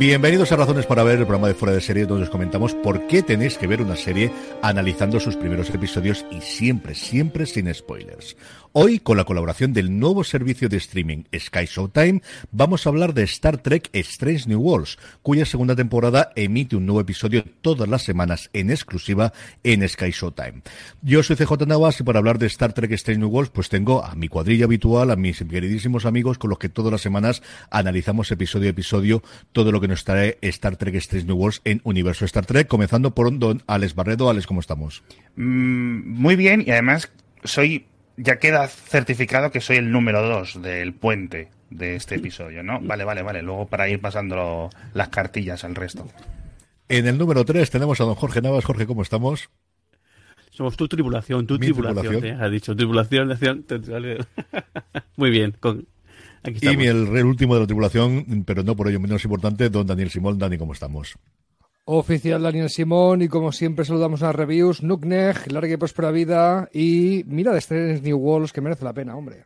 Bienvenidos a Razones para Ver, el programa de Fuera de Serie, donde os comentamos por qué tenéis que ver una serie analizando sus primeros episodios y siempre, siempre sin spoilers. Hoy, con la colaboración del nuevo servicio de streaming Sky Showtime, vamos a hablar de Star Trek Strange New Worlds, cuya segunda temporada emite un nuevo episodio todas las semanas en exclusiva en Sky Showtime. Yo soy CJ Navas y para hablar de Star Trek Strange New Worlds, pues tengo a mi cuadrilla habitual, a mis queridísimos amigos con los que todas las semanas analizamos episodio a episodio todo lo que nos trae Star Trek Strange New Worlds en Universo Star Trek, comenzando por don Alex Barredo. Alex, ¿cómo estamos? Mm, muy bien y además soy ya queda certificado que soy el número dos del puente de este episodio, ¿no? Vale, vale, vale. Luego para ir pasando las cartillas al resto. En el número tres tenemos a don Jorge Navas. Jorge, ¿cómo estamos? Somos tu tripulación, tu tripulación, ¿eh? ha dicho. Tripulación, Muy bien. Con... Aquí y el, el último de la tripulación, pero no por ello menos importante, don Daniel Simón. Dani, ¿cómo estamos? Oficial Daniel Simón y como siempre saludamos a reviews, Nukneg, larga y próspera vida y mira de Strange New Worlds que merece la pena, hombre.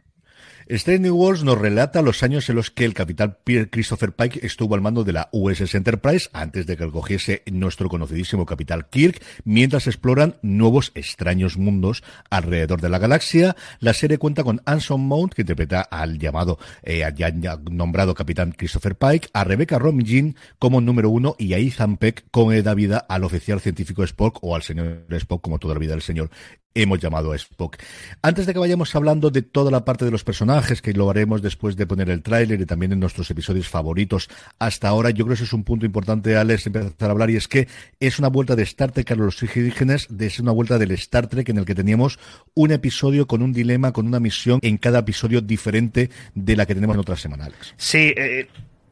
Strange New Worlds nos relata los años en los que el capitán Christopher Pike estuvo al mando de la USS Enterprise antes de que cogiese nuestro conocidísimo capitán Kirk, mientras exploran nuevos extraños mundos alrededor de la galaxia. La serie cuenta con Anson Mount, que interpreta al llamado, eh, ya nombrado capitán Christopher Pike, a Rebecca Romijn como número uno y a Ethan Peck con da vida al oficial científico Spock o al señor Spock como toda la vida del señor hemos llamado a Spock. Antes de que vayamos hablando de toda la parte de los personajes, que lo haremos después de poner el tráiler y también en nuestros episodios favoritos hasta ahora, yo creo que ese es un punto importante, Alex, empezar a hablar, y es que es una vuelta de Star Trek a los orígenes, es una vuelta del Star Trek en el que teníamos un episodio con un dilema, con una misión en cada episodio diferente de la que tenemos en otras semanales. Sí, eh,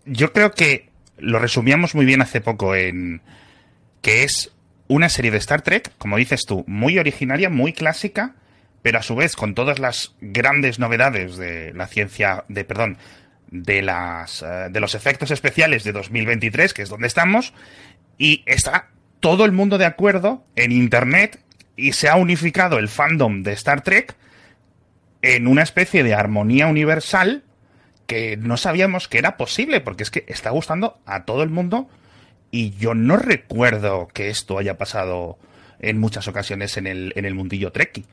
yo creo que lo resumíamos muy bien hace poco en que es una serie de Star Trek, como dices tú, muy originaria, muy clásica, pero a su vez con todas las grandes novedades de la ciencia, de perdón, de las eh, de los efectos especiales de 2023, que es donde estamos, y está todo el mundo de acuerdo en internet y se ha unificado el fandom de Star Trek en una especie de armonía universal que no sabíamos que era posible, porque es que está gustando a todo el mundo y yo no recuerdo que esto haya pasado en muchas ocasiones en el, en el mundillo Trekkie.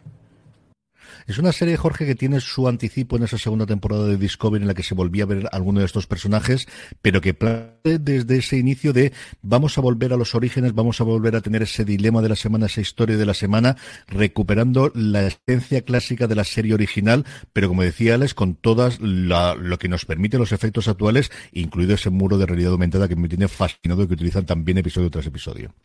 Es una serie, Jorge, que tiene su anticipo en esa segunda temporada de Discovery en la que se volvía a ver alguno de estos personajes, pero que desde ese inicio de vamos a volver a los orígenes, vamos a volver a tener ese dilema de la semana, esa historia de la semana, recuperando la esencia clásica de la serie original, pero como decía Alex, con todas lo que nos permite los efectos actuales, incluido ese muro de realidad aumentada que me tiene fascinado y que utilizan también episodio tras episodio.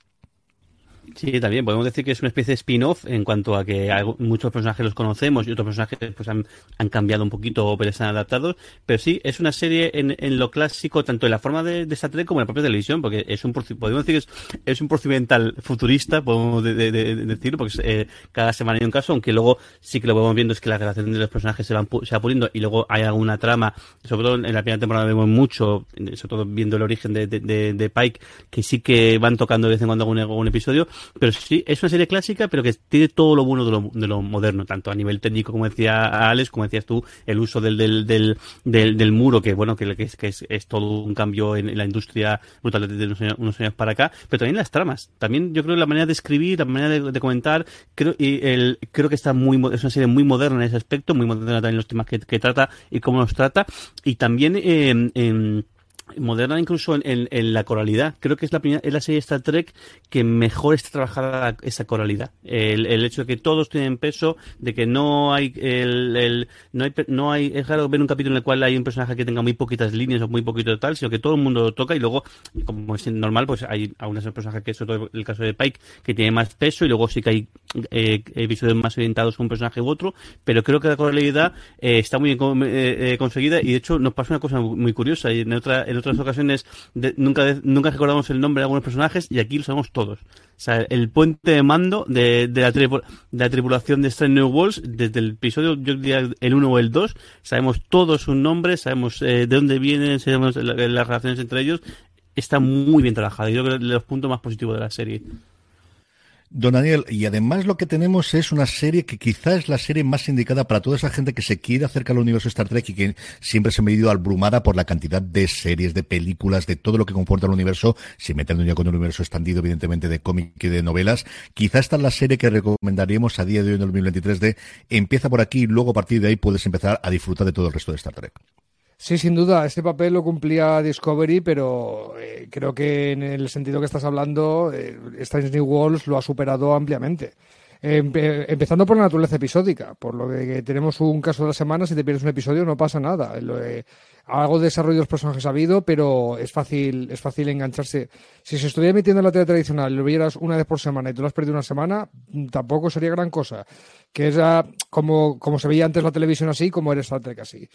Sí, también podemos decir que es una especie de spin-off en cuanto a que muchos personajes los conocemos y otros personajes pues han, cambiado un poquito o están adaptados, pero sí, es una serie en, en lo clásico, tanto en la forma de, de Star Trek como en la propia televisión, porque es un podemos decir que es, es un procedimental futurista, podemos de, decirlo, porque eh, cada semana hay un caso, aunque luego sí que lo vamos viendo es que la relación de los personajes se, van, se va poniendo y luego hay alguna trama, sobre todo en la primera temporada vemos mucho, sobre todo viendo el origen de, de, Pike, que sí que van tocando de vez en cuando algún, algún episodio, pero sí, es una serie clásica, pero que tiene todo lo bueno de lo, de lo moderno, tanto a nivel técnico, como decía Alex, como decías tú, el uso del, del, del, del, muro, que bueno, que, que, es, que es, es, todo un cambio en, la industria brutal desde unos años, para acá, pero también las tramas. También yo creo que la manera de escribir, la manera de, comentar, creo, y el, creo que está muy, es una serie muy moderna en ese aspecto, muy moderna también en los temas que, que trata y cómo los trata, y también eh, en moderna incluso en, la coralidad. Creo que es la primera, es la serie Star Trek que mejor está trabajada esa coralidad. El, el hecho de que todos tienen peso, de que no hay el, no hay no hay es raro ver un capítulo en el cual hay un personaje que tenga muy poquitas líneas o muy poquito tal, sino que todo el mundo lo toca y luego como es normal, pues hay algunos personajes que es el caso de Pike que tiene más peso y luego sí que hay eh, episodios más orientados con un personaje u otro, pero creo que la coralidad eh, está muy bien eh, eh, conseguida y de hecho nos pasa una cosa muy curiosa y en otra en otras ocasiones nunca, nunca recordamos el nombre de algunos personajes y aquí lo sabemos todos. O sea, el puente de mando de, de, la, de la tripulación de Strange New Worlds, desde el episodio, yo diría el 1 o el 2, sabemos todos sus nombres, sabemos eh, de dónde vienen, sabemos las relaciones entre ellos. Está muy bien trabajado. Yo creo que es de los puntos más positivos de la serie. Don Daniel, y además lo que tenemos es una serie que quizás es la serie más indicada para toda esa gente que se quiere acercar al universo Star Trek y que siempre se ha medido abrumada por la cantidad de series, de películas, de todo lo que comporta el universo, si metiendo ya con el universo extendido, evidentemente, de cómic y de novelas. Quizás esta es la serie que recomendaríamos a día de hoy en el 2023 de empieza por aquí y luego a partir de ahí puedes empezar a disfrutar de todo el resto de Star Trek. Sí, sin duda, este papel lo cumplía Discovery, pero eh, creo que en el sentido que estás hablando, eh, Strange New lo ha superado ampliamente. empezando por la naturaleza episódica, por lo que tenemos un caso de la semana, si te pierdes un episodio no pasa nada. Eh, algo de desarrollo de los personajes ha habido, pero es fácil, es fácil engancharse. Si se estuviera emitiendo en la tele tradicional y lo vieras una vez por semana y tú lo has perdido una semana, tampoco sería gran cosa. Que es como, como se veía antes la televisión así, como era Star Trek así.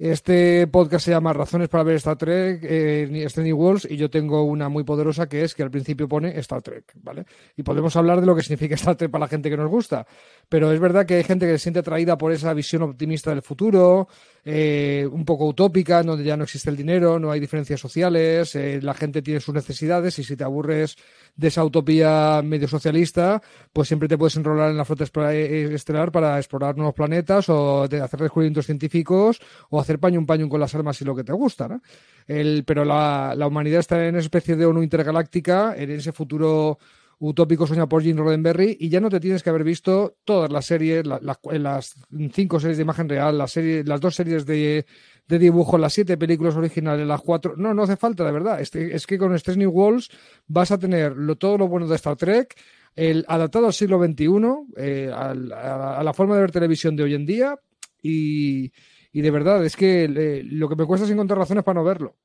Este podcast se llama Razones para ver Star Trek, eh, New Worlds, y yo tengo una muy poderosa que es que al principio pone Star Trek, ¿vale? Y podemos hablar de lo que significa Star Trek para la gente que nos gusta, pero es verdad que hay gente que se siente atraída por esa visión optimista del futuro, eh, un poco utópica, donde ya no existe el dinero, no hay diferencias sociales, eh, la gente tiene sus necesidades y si te aburres de esa utopía medio socialista, pues siempre te puedes enrolar en la flota eh, estelar para explorar nuevos planetas o hacer descubrimientos científicos o hacer paño un paño con las armas y lo que te gusta, ¿no? El, pero la, la humanidad está en una especie de ONU intergaláctica, en ese futuro utópico soñado por Jim Roddenberry y ya no te tienes que haber visto todas las series, las cinco series de imagen real, las, series, las dos series de, de dibujo, las siete películas originales, las cuatro. No, no hace falta, de verdad. Es, que con Strange New Worlds vas a tener lo, todo lo bueno de Star Trek, el adaptado al siglo XXI, eh, a, la forma de ver televisión de hoy en día y, y de verdad, es que eh, lo que me cuesta es encontrar razones para no verlo.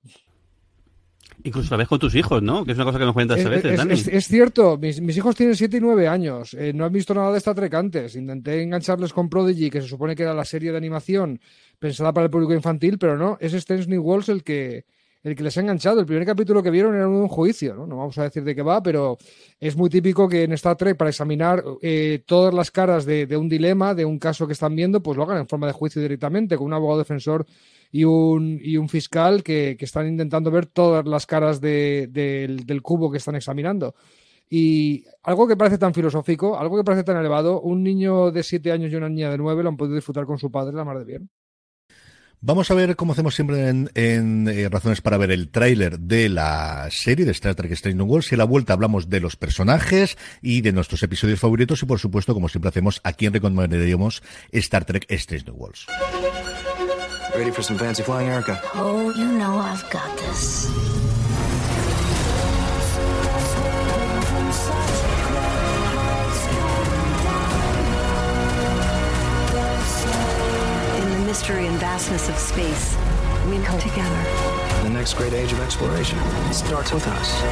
Incluso la ves con tus hijos, ¿no? Que es una cosa que me cuentas a veces, es, Es, cierto, mis, hijos tienen 7 y 9 años, eh, no han visto nada de Star Trek antes. Intenté engancharles con Prodigy, que se supone que era la serie de animación pensada para el público infantil, pero no, es Strange New Worlds el que, el que les ha enganchado. El primer capítulo que vieron era un juicio, ¿no? No vamos a decir de qué va, pero es muy típico que en Star Trek, para examinar eh, todas las caras de, un dilema, de un caso que están viendo, pues lo hagan en forma de juicio directamente, con un abogado defensor y un, fiscal que, están intentando ver todas las caras de, del, cubo que están examinando. Y algo que parece tan filosófico, algo que parece tan elevado, un niño de siete años y una niña de nueve lo han podido disfrutar con su padre la mar de bien. Vamos a ver, como hacemos siempre en, en eh, Razones para ver el tráiler de la serie de Star Trek Strange New Worlds y a la vuelta hablamos de los personajes y de nuestros episodios favoritos y por supuesto, como siempre hacemos, a quién recomendaríamos Star Trek Strange New Worlds. Ready for some fancy flying, Erica? Oh, you know I've got this. Mystery and vastness of space, we come together. The next great age of exploration starts with us.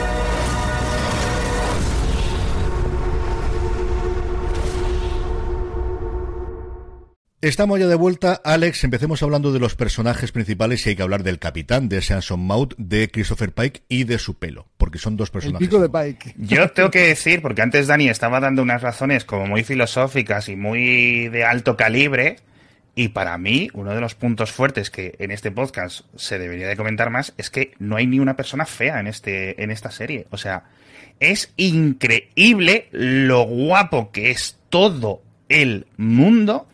Estamos ya de vuelta, Alex. Empecemos hablando de los personajes principales y hay que hablar del capitán de Samson Maud, de Christopher Pike y de su pelo, porque son dos personajes. El pico de Pike. Yo tengo que decir, porque antes Dani estaba dando unas razones como muy filosóficas y muy de alto calibre, y para mí, uno de los puntos fuertes que en este podcast se debería de comentar más es que no hay ni una persona fea en, este, en esta serie. O sea, es increíble lo guapo que es todo el mundo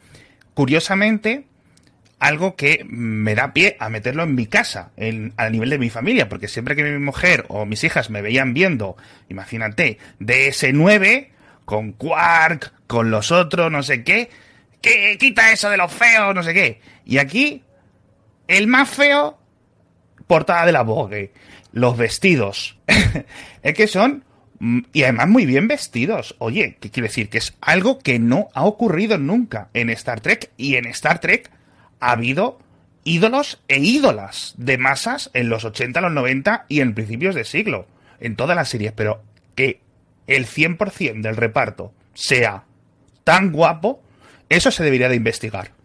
curiosamente, algo que me da pie a meterlo en mi casa, en, a nivel de mi familia, porque siempre que mi mujer o mis hijas me veían viendo, imagínate, DS9, con Quark, con los otros, no sé qué, que quita eso de los feos, no sé qué. Y aquí, el más feo portada de la Vogue, los vestidos, es que son mm, y además muy bien vestidos. Oye, ¿qué quiere decir? Que es algo que no ha ocurrido nunca en Star Trek y en Star Trek ha habido ídolos e ídolas de masas en los 80, los 90 y en principios de siglo, en todas las series, pero que el 100% del reparto sea tan guapo, eso se debería de investigar.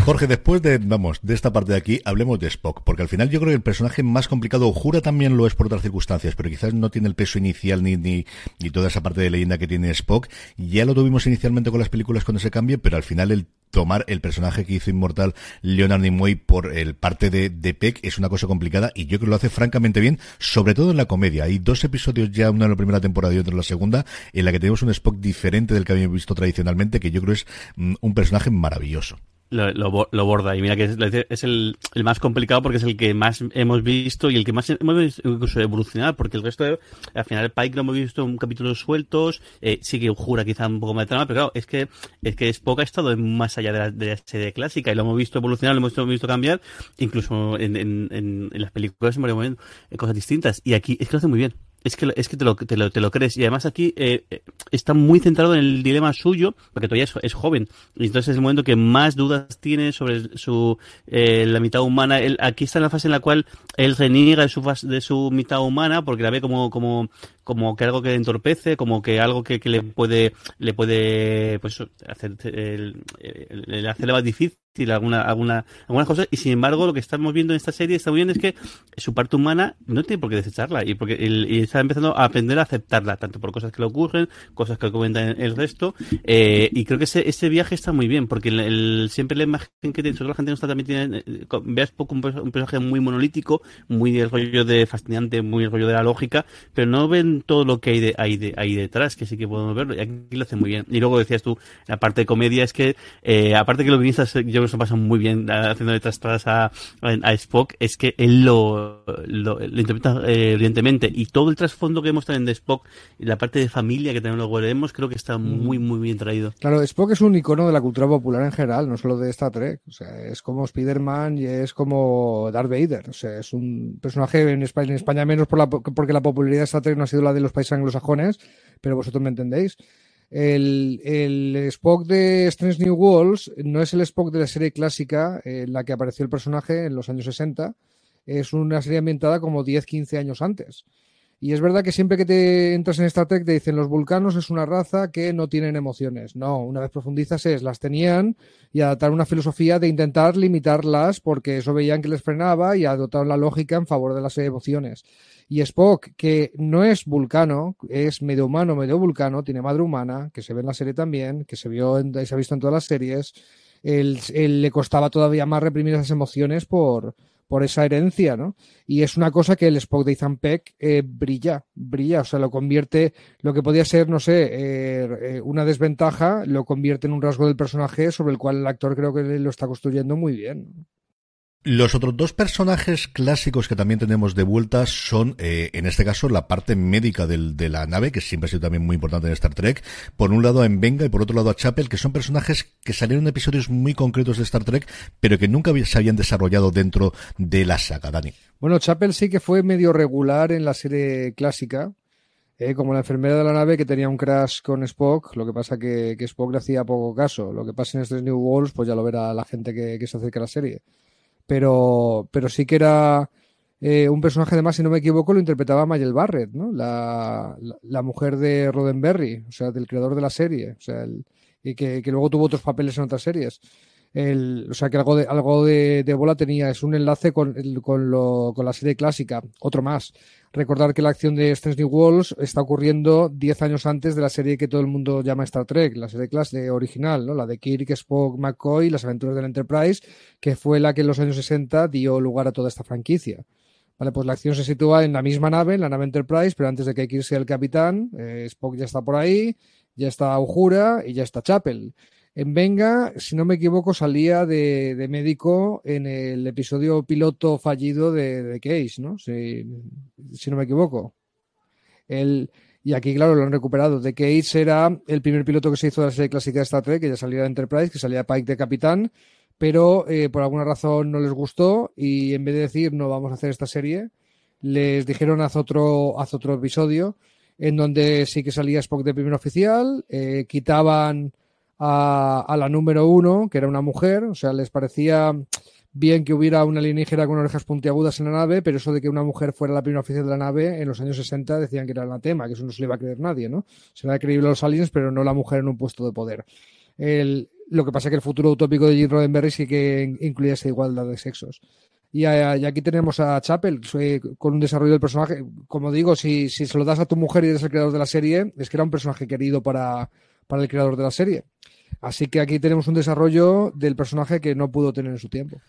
Jorge, después de, vamos, de esta parte de aquí, hablemos de Spock, porque al final yo creo que el personaje más complicado, Jura también lo es por otras circunstancias, pero quizás no tiene el peso inicial ni, ni, ni toda esa parte de leyenda que tiene Spock. Ya lo tuvimos inicialmente con las películas cuando se cambie, pero al final el tomar el personaje que hizo inmortal Leonard Nimoy por el parte de, de Peck es una cosa complicada y yo creo que lo hace francamente bien, sobre todo en la comedia. Hay dos episodios ya, uno en la primera temporada y otro en la segunda, en la que tenemos un Spock diferente del que habíamos visto tradicionalmente, que yo creo es mm, un personaje maravilloso lo, lo, borda. Y mira que es, es el, el, más complicado porque es el que más hemos visto y el que más hemos visto incluso evolucionar, porque el resto, de, al final, Pike lo hemos visto en capítulos sueltos, eh, sí que jura quizá un poco más de trama, pero claro, es que, es que Spock ha estado más allá de la, de la serie clásica y lo hemos visto evolucionar, lo hemos visto, cambiar, incluso en, en, en, en las películas hemos visto cosas distintas. Y aquí es que lo hace muy bien es que, es que te, lo, te, lo, crees. Y además aquí eh, eh, está muy centrado en el dilema suyo, porque todavía es, joven. Y entonces es el momento que más dudas tiene sobre su eh, la mitad humana. Él, aquí está en la fase en la cual él reniega de su, de su mitad humana porque la ve como, como, como que algo que le entorpece, como que algo que, que le puede, le puede, pues, hacer, el, el, hacerle más difícil alguna, alguna, algunas cosas. Y sin embargo lo que estamos viendo en esta serie está muy bien es que su parte humana no tiene por qué desecharla. Y porque y está empezando a aprender a aceptarla tanto por cosas que le ocurren cosas que comentan el resto. Eh, y creo que ese, ese viaje está muy bien porque el, siempre la imagen que tiene, la gente no está también tiene, eh, veas poco un, personaje muy monolítico muy el rollo de fascinante muy el rollo de la lógica pero no ven todo lo que hay de, hay de, ahí detrás que sí que podemos verlo y aquí lo hace muy bien y luego decías tú la parte de comedia es que eh, aparte que lo guionistas yo eso pasa muy bien haciendo detrás a, a, Spock, es que él lo, lo, interpreta eh, evidentemente y todo el trasfondo que muestran de Spock y la parte de familia que también lo veremos, creo que está mm. muy, muy bien traído. Claro, Spock es un icono de la cultura popular en general, no solo de Star Trek. O sea, es como Spider-Man y es como Darth Vader. O sea, es un personaje en España, en España menos por la, porque la popularidad de Star Trek no ha sido la de los países anglosajones, pero vosotros me entendéis. El, el, Spock de Strange New Worlds no es el Spock de la serie clásica en la que apareció el personaje en los años 60. Es una serie ambientada como 10-15 años antes. Y es verdad que siempre que te entras en Star Trek te dicen los vulcanos es una raza que no tienen emociones. No, una vez profundizas es, las tenían y adaptaron una filosofía de intentar limitarlas porque eso veían que les frenaba y adoptaron la lógica en favor de las emociones. Y Spock, que no es vulcano, es medio humano, medio vulcano, tiene madre humana, que se ve en la serie también, que se, vio se ha visto en todas las series, él, le costaba todavía más reprimir esas emociones por, por esa herencia, ¿no? Y es una cosa que el Spock de Ethan Peck eh, brilla, brilla, o sea, lo convierte, lo que podía ser, no sé, eh, eh, una desventaja, lo convierte en un rasgo del personaje sobre el cual el actor creo que lo está construyendo muy bien. Los otros dos personajes clásicos que también tenemos de vuelta son, eh, en este caso, la parte médica del, de la nave, que siempre ha sido también muy importante en Star Trek. Por un lado a Venga y por otro lado a Chapel, que son personajes que salieron en episodios muy concretos de Star Trek, pero que nunca se habían desarrollado dentro de la saga, Dani. Bueno, Chapel sí que fue medio regular en la serie clásica, eh, como la enfermera de la nave que tenía un crash con Spock, lo que pasa que, que Spock le hacía poco caso. Lo que pasa en estos New Worlds, pues ya lo verá la gente que, que se acerca a la serie pero, pero sí que era eh, un personaje, además, si no me equivoco, lo interpretaba Mayel Barrett, ¿no? La, la, mujer de Roddenberry, o sea, del creador de la serie, o sea, y que, que, luego tuvo otros papeles en otras series. El, o sea, que algo de, algo de, de bola tenía, es un enlace con, con, lo, con la serie clásica, otro más. Recordar que la acción de Strange Worlds está ocurriendo 10 años antes de la serie que todo el mundo llama Star Trek, la serie clase original, ¿no? La de Kirk, Spock, McCoy, las aventuras del Enterprise, que fue la que en los años 60 dio lugar a toda esta franquicia. Vale, pues la acción se sitúa en la misma nave, en la nave Enterprise, pero antes de que Kirk sea el capitán, eh, Spock ya está por ahí, ya está Uhura y ya está Chapel. En Venga, si no me equivoco, salía de, médico en el episodio piloto fallido de, de Case, ¿no? Si, no me equivoco. El, y aquí, claro, lo han recuperado. The Case era el primer piloto que se hizo de la serie clásica de Star Trek, que ya salía de Enterprise, que salía Pike de capitán, pero eh, por alguna razón no les gustó y en vez de decir no vamos a hacer esta serie, les dijeron haz otro episodio en donde sí que salía Spock de primer oficial, eh, quitaban a, la número uno, que era una mujer, o sea, les parecía bien que hubiera una alienígena con orejas puntiagudas en la nave, pero eso de que una mujer fuera la primera oficial de la nave, en los años 60 decían que era anatema, que eso no se le iba a creer nadie, ¿no? Se le creíble a los aliens, pero no la mujer en un puesto de poder. El, lo que pasa es que el futuro utópico de Jim Roddenberry sí que incluía esa igualdad de sexos. Y, aquí tenemos a Chapel con un desarrollo del personaje. Como digo, si, si se lo das a tu mujer y eres el creador de la serie, es que era un personaje querido para, para el creador de la serie. Así que aquí tenemos un desarrollo del personaje que no pudo tener en su tiempo.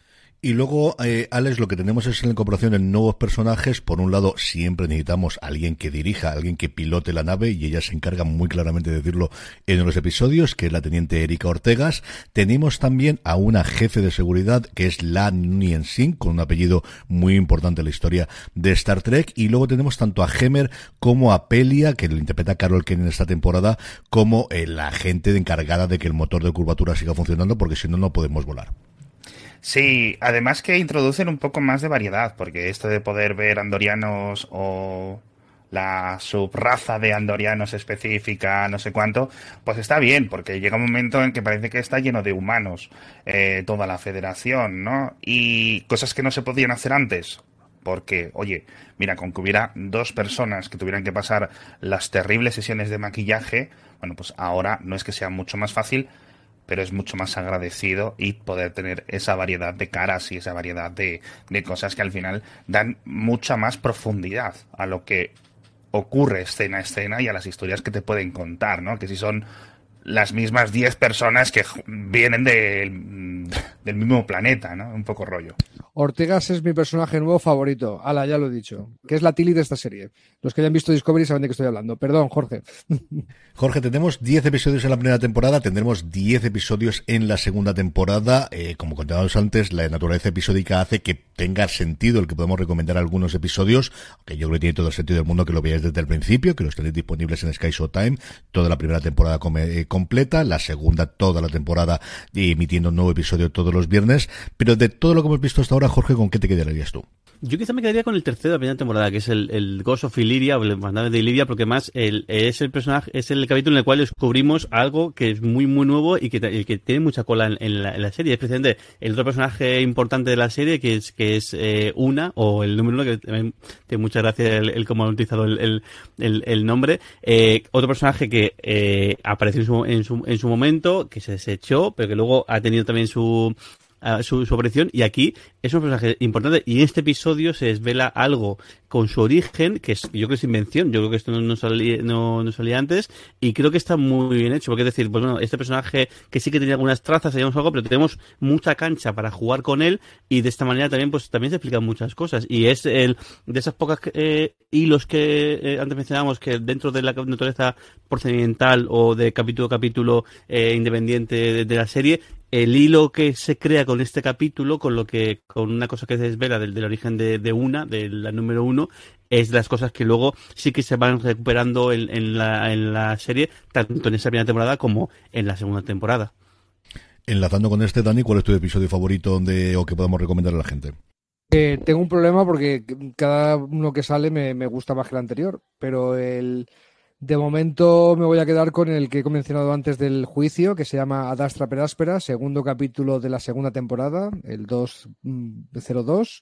Y luego, eh, Alex, lo que tenemos es la incorporación de nuevos personajes. Por un lado, siempre necesitamos a alguien que dirija, alguien que pilote la nave, y ella se encarga muy claramente de decirlo en los episodios, que es la teniente Erika Ortegas. Tenemos también a una jefe de seguridad, que es la Nguyen Sin, con un apellido muy importante en la historia de Star Trek. Y luego tenemos tanto a Hemer como a Pelia, que lo interpreta Carol Ken en esta temporada, como eh, la gente encargada de que el motor de curvatura siga funcionando, porque si no, no podemos volar. Sí, además que introducen un poco más de variedad, porque esto de poder ver andorianos o la subraza de andorianos específica, no sé cuánto, pues está bien, porque llega un momento en que parece que está lleno de humanos eh, toda la federación, ¿no? Y cosas que no se podían hacer antes, porque, oye, mira, con que hubiera dos personas que tuvieran que pasar las terribles sesiones de maquillaje, bueno, pues ahora no es que sea mucho más fácil, pero es mucho más agradecido y poder tener esa variedad de caras y esa variedad de, de cosas que al final dan mucha más profundidad a lo que ocurre escena a escena y a las historias que te pueden contar, ¿no? Que si son las mismas 10 personas que vienen del, del mismo planeta, ¿no? Un poco rollo. Ortegas es mi personaje nuevo favorito. Ala, ya lo he dicho. Que es la Tilly de esta serie. Los que hayan visto Discovery saben de qué estoy hablando. Perdón, Jorge. Jorge, tenemos 10 episodios en la primera temporada, tendremos 10 episodios en la segunda temporada. Eh, como contábamos antes, la naturaleza episódica hace que tenga sentido el que podemos recomendar algunos episodios, aunque yo creo que tiene todo el sentido del mundo que lo veáis desde el principio, que los tenéis disponibles en Sky Showtime, toda la primera temporada eh, completa, la segunda toda la temporada emitiendo un nuevo episodio todos los viernes. Pero de todo lo que hemos visto hasta ahora, Jorge, ¿con qué te quedarías tú? Yo quizá me quedaría con el tercero de la primera temporada, que es el, el Ghost of Illyria, o el mandado de Illyria, porque más el, es el personaje, es el capítulo en el cual descubrimos algo que es muy, muy nuevo y que, que tiene mucha cola en, la, serie. Es el otro personaje importante de la serie, que es, que es eh, Una, o el número uno, que también tiene mucha gracia el, el cómo han utilizado el, el nombre. Eh, otro personaje que eh, apareció en su, en, su, en su momento, que se desechó, pero que luego ha tenido también su, su, su, aparición y aquí es un personaje importante y en este episodio se desvela algo con su origen que es, yo creo que es invención, yo creo que esto no, no, salía, no, no salía antes y creo que está muy bien hecho porque es decir, pues bueno, este personaje que sí que tenía algunas trazas, sabíamos algo, pero tenemos mucha cancha para jugar con él y de esta manera también pues también se explican muchas cosas y es el de esas pocas eh, hilos que eh, antes mencionábamos que dentro de la naturaleza procedimental o de capítulo a capítulo eh, independiente de, de la serie el hilo que se crea con este capítulo, con lo que, con una cosa que se desvela del, del origen de, de, una, de la número uno, es de las cosas que luego sí que se van recuperando en, en, la, en la serie, tanto en esa primera temporada como en la segunda temporada. Enlazando con este, Dani, ¿cuál es tu episodio favorito donde, o que podamos recomendar a la gente? Eh, tengo un problema porque cada uno que sale me, me gusta más que el anterior, pero el, de momento me voy a quedar con el que he mencionado antes del juicio, que se llama Adastra Peráspera, segundo capítulo de la segunda temporada, el 202.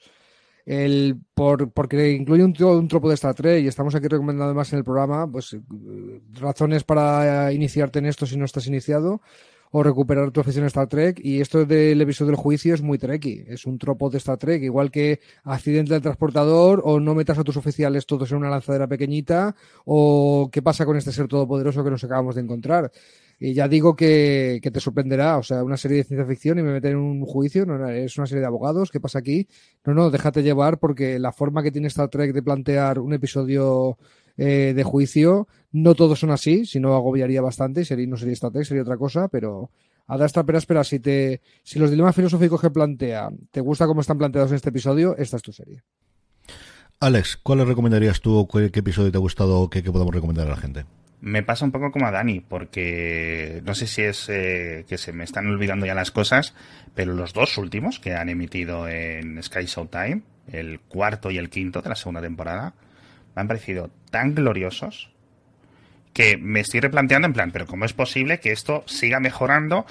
El, por, porque incluye un, un, tropo de Star Trek y estamos aquí recomendando más en el programa, pues eh, razones para iniciarte en esto si no estás iniciado o recuperar tu afición a Star Trek. Y esto del episodio del juicio es muy trekky. Es un tropo de Star Trek, igual que accidente del transportador, o no metas a tus oficiales todos en una lanzadera pequeñita, o qué pasa con este ser todopoderoso que nos acabamos de encontrar. Y ya digo que, que, te sorprenderá, o sea, una serie de ciencia ficción y me meten en un juicio, no, es una serie de abogados, ¿qué pasa aquí? No, no, déjate llevar porque la forma que tiene Star Trek de plantear un episodio eh, de juicio. No todos son así, si no agobiaría bastante, sería, no sería Trek, sería otra cosa, pero a esta espera, espera, si te, si los dilemas filosóficos que plantea te gusta cómo están planteados en este episodio, esta es tu serie. Alex, ¿cuál le recomendarías tú? ¿Qué, qué episodio te ha gustado o qué, qué podemos recomendar a la gente? Me pasa un poco como a Dani, porque no sé si es eh, que se me están olvidando ya las cosas, pero los dos últimos que han emitido en Sky Showtime, el cuarto y el quinto de la segunda temporada, me han parecido tan gloriosos que me estoy replanteando en plan, pero ¿cómo es posible que esto siga mejorando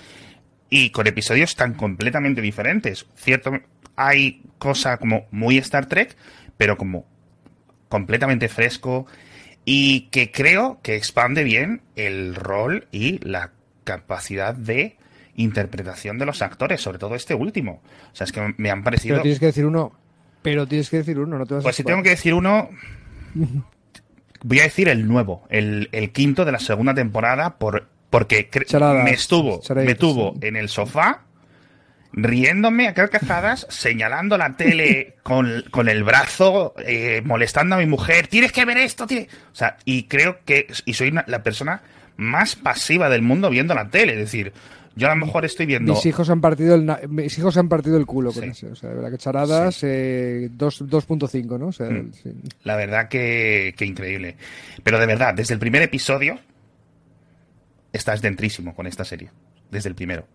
y con episodios tan completamente diferentes? Cierto, hay cosa como muy Star Trek, pero como completamente fresco, y que creo que expande bien el rol y la capacidad de interpretación de los actores, sobre todo este último. O sea, es que me han parecido... Pero tienes que decir uno. Pero tienes que decir uno, no te vas Pues si tengo que decir uno, voy a decir el nuevo, el, el quinto de la segunda temporada, por, porque me estuvo, me tuvo en el sofá riéndome a carcajadas, señalando la tele con, con el brazo, eh, molestando a mi mujer, tienes que ver esto, o sea, y creo que, y soy una- la persona más pasiva del mundo viendo la tele, es decir, yo a lo mejor estoy viendo... Mis hijos han partido el mis hijos han partido el culo con Sí. ese, o sea, de verdad que charadas eh, dos- 2.5, ¿no? O sea, Mm. sí. La verdad que, que increíble. Pero de verdad, desde el primer episodio estás dentrísimo con esta serie. Desde el primero.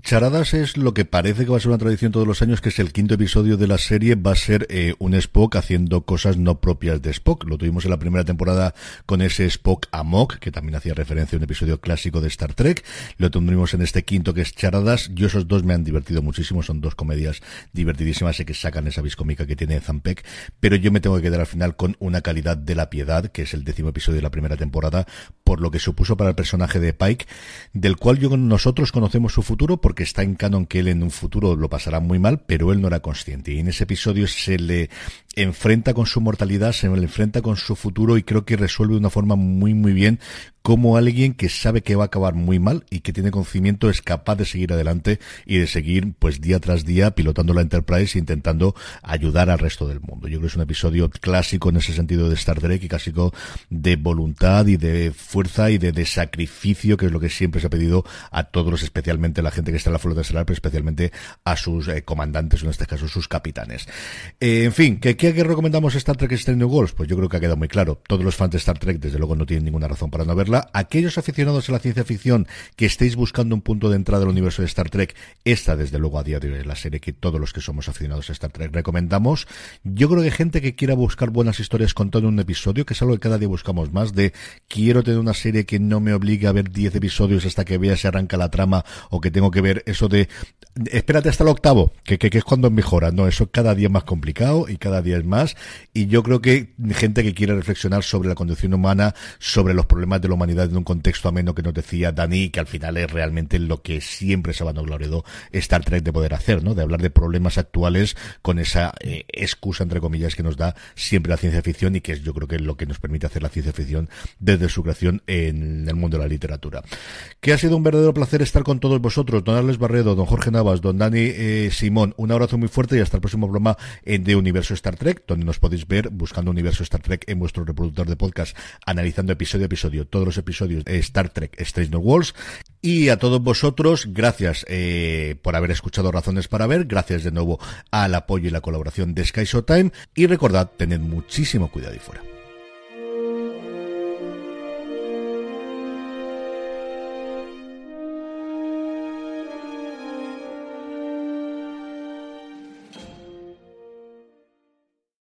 Charadas es lo que parece que va a ser una tradición todos los años, que es el quinto episodio de la serie, va a ser eh, un Spock haciendo cosas no propias de Spock. Lo tuvimos en la primera temporada con ese Spock Amok, que también hacía referencia a un episodio clásico de Star Trek. Lo tendremos en este quinto que es Charadas. Yo esos dos me han divertido muchísimo, son dos comedias divertidísimas, sé que sacan esa viscómica que tiene Zampek, pero yo me tengo que quedar al final con una calidad de la piedad, que es el décimo episodio de la primera temporada, por lo que supuso para el personaje de Pike, del cual nosotros conocemos su futuro porque está en canon que él en un futuro lo pasará muy mal, pero él no era consciente. Y en ese episodio se le enfrenta con su mortalidad, se enfrenta con su futuro y creo que resuelve de una forma muy muy bien como alguien que sabe que va a acabar muy mal y que tiene conocimiento es capaz de seguir adelante y de seguir pues día tras día pilotando la Enterprise e intentando ayudar al resto del mundo. Yo creo que es un episodio clásico en ese sentido de Star Trek y clásico de voluntad y de fuerza y de, sacrificio que es lo que siempre se ha pedido a todos, especialmente a la gente que está en la flota estelar, pero especialmente a sus eh, comandantes, en este caso sus capitanes. Eh, en fin, ¿qué, ¿qué, recomendamos Star Trek Strange Worlds? Pues yo creo que ha quedado muy claro. Todos los fans de Star Trek, desde luego, no tienen ninguna razón para no verla. Aquellos aficionados a la ciencia ficción que estéis buscando un punto de entrada al universo de Star Trek, esta, desde luego, a día de hoy es la serie que todos los que somos aficionados a Star Trek recomendamos. Yo creo que gente que quiera buscar buenas historias contando un episodio, que es algo que cada día buscamos más, de quiero tener una serie que no me obligue a ver 10 episodios hasta que vea si arranca la trama o que tengo que ver eso de espérate hasta el octavo, que, que, que es cuando mejora. No, eso cada día es más complicado y cada día más. Y yo creo que gente que quiere reflexionar sobre la condición humana, sobre los problemas de la humanidad en un contexto ameno que nos decía Dani, que al final es realmente lo que siempre se ha vanagloriado Star Trek de poder hacer, ¿no? De hablar de problemas actuales con esa eh, excusa, entre comillas, que nos da siempre la ciencia ficción y que es yo creo que es lo que nos permite hacer la ciencia ficción desde su creación en el mundo de la literatura. Que ha sido un verdadero placer estar con todos vosotros, don Alex Barredo, don Jorge Navas, don Dani eh, Simón. Un abrazo muy fuerte y hasta el próximo programa de Universo Star Trek, donde nos podéis ver buscando Universo Star Trek en vuestro reproductor de podcast, analizando episodio a episodio todos los episodios de Star Trek Strange Worlds. Y a todos vosotros, gracias eh, por haber escuchado Razones para Ver, gracias de nuevo al apoyo y la colaboración de Sky Showtime y recordad, tened muchísimo cuidado y fuera.